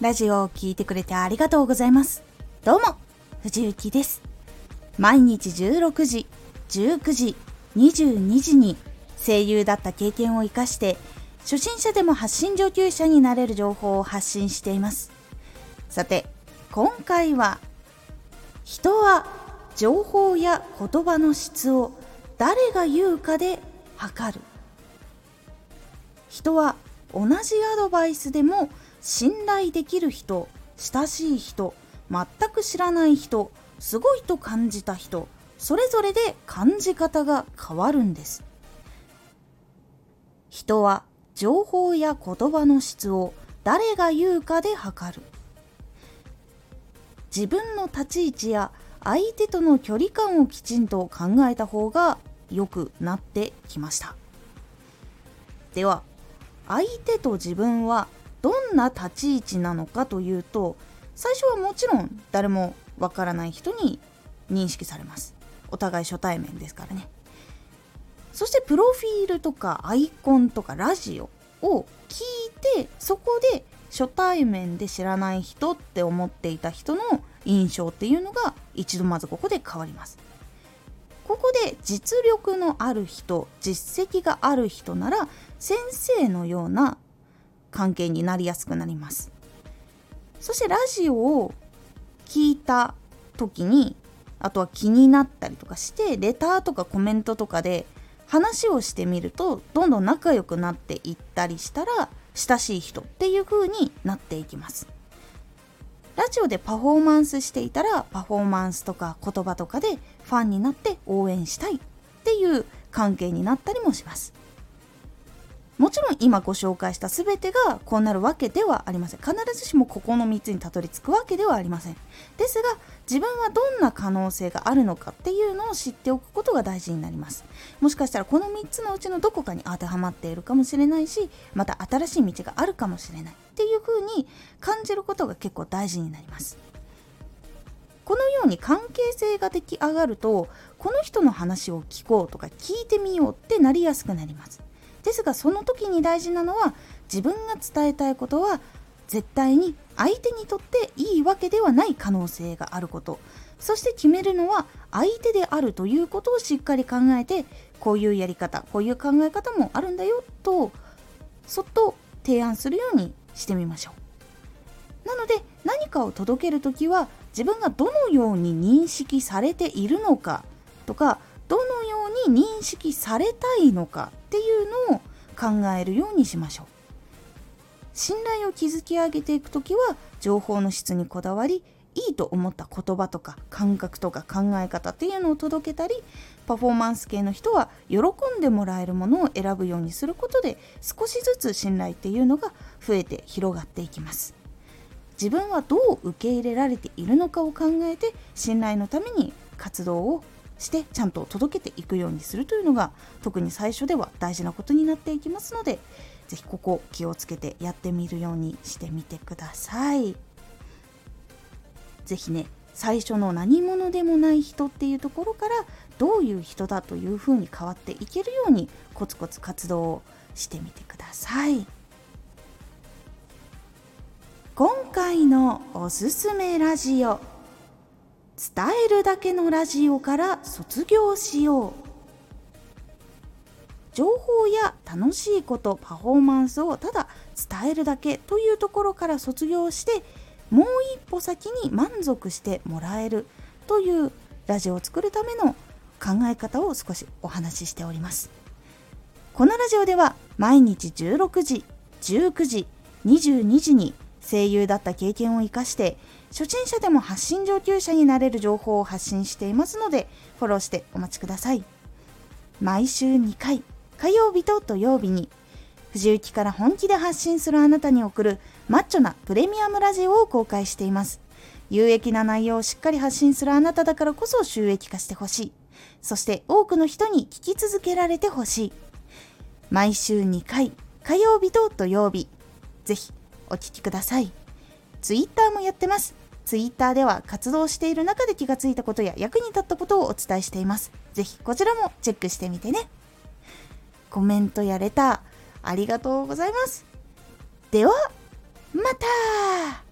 ラジオを聴いてくれてありがとうございます。どうも、藤幸です。毎日16時、19時、22時に声優だった経験を活かして初心者でも発信上級者になれる情報を発信していますさて今回は人は情報や言葉の質を誰が言うかで測る人は同じアドバイスでも信頼できる人親しい人全く知らない人すごいと感じた人それぞれで感じ方が変わるんです。人は情報や言葉の質を誰が言うかで測る。自分の立ち位置や相手との距離感をきちんと考えた方が良くなってきました。では相手と自分はどんな立ち位置なのかというと最初はもちろん誰もわからない人に認識されます。お互い初対面ですからね。そしてプロフィールとかアイコンとかラジオを聞いてそこで初対面で知らない人って思っていた人の印象っていうのが一度まずここで変わります。ここで実力のある人実績がある人なら先生のような関係になりやすくなります。そしてラジオを聞いた時にあとは気になったりとかしてレターとかコメントとかで話をしてみるとどんどん仲良くなっていったりしたら親しい人っていう風になっていきます。ラジオでパフォーマンスしていたらパフォーマンスとか言葉とかでファンになって応援したいっていう関係になったりもします。もちろん今ご紹介した全てがこうなるわけではありません。必ずしもここの3つにたどり着くわけではありません。ですが自分はどんな可能性があるのかっていうのを知っておくことが大事になります。もしかしたらこの3つのうちのどこかに当てはまっているかもしれないしまた新しい道があるかもしれない。っていうふうに感じることが結構大事になります。このように関係性が出来上がるとこの人の話を聞こうとか聞いてみようってなりやすくなります。ですがその時に大事なのは自分が伝えたいことは絶対に相手にとっていいわけではない可能性があること。そして決めるのは相手であるということをしっかり考えてこういうやり方こういう考え方もあるんだよとそっと提案するようにしてみましょう。なので何かを届ける時は自分がどのように認識されているのかとかどのように認識されたいのかっていうのを考えるようにしましょう。信頼を築き上げていく時は情報の質にこだわりいいと思った言葉とか感覚とか考え方っていうのを届けたりパフォーマンス系の人は喜んでもらえるものを選ぶようにすることで少しずつ信頼っていうのが増えて広がっていきます。自分はどう受け入れられているのかを考えて信頼のために活動をしてちゃんと届けていくようにするというのが特に最初では大事なことになっていきますので是非ここ気をつけてやってみるようにしてみてください。是非ね最初の何者でもない人っていうところからどういう人だというふうに変わっていけるようにコツコツ活動をしてみてください。今回のおすすめラジオ伝えるだけのラジオから卒業しよう情報や楽しいことパフォーマンスをただ伝えるだけというところから卒業してもう一歩先に満足してもらえるというラジオを作るための考え方を少しお話ししております。このラジオでは毎日16時19時22時に声優だった経験を生かして初心者でも発信上級者になれる情報を発信していますのでフォローしてお待ちください。毎週2回火曜日と土曜日に藤雪から本気で発信するあなたに送るマッチョなプレミアムラジオを公開しています。有益な内容をしっかり発信するあなただからこそ収益化してほしい。そして多くの人に聞き続けられてほしい。毎週2回火曜日と土曜日ぜひお聴きください。ツイッターもやってます。ツイッターでは活動している中で気がついたことや役に立ったことをお伝えしています。ぜひこちらもチェックしてみてね。コメントやれたありがとうございます。では、また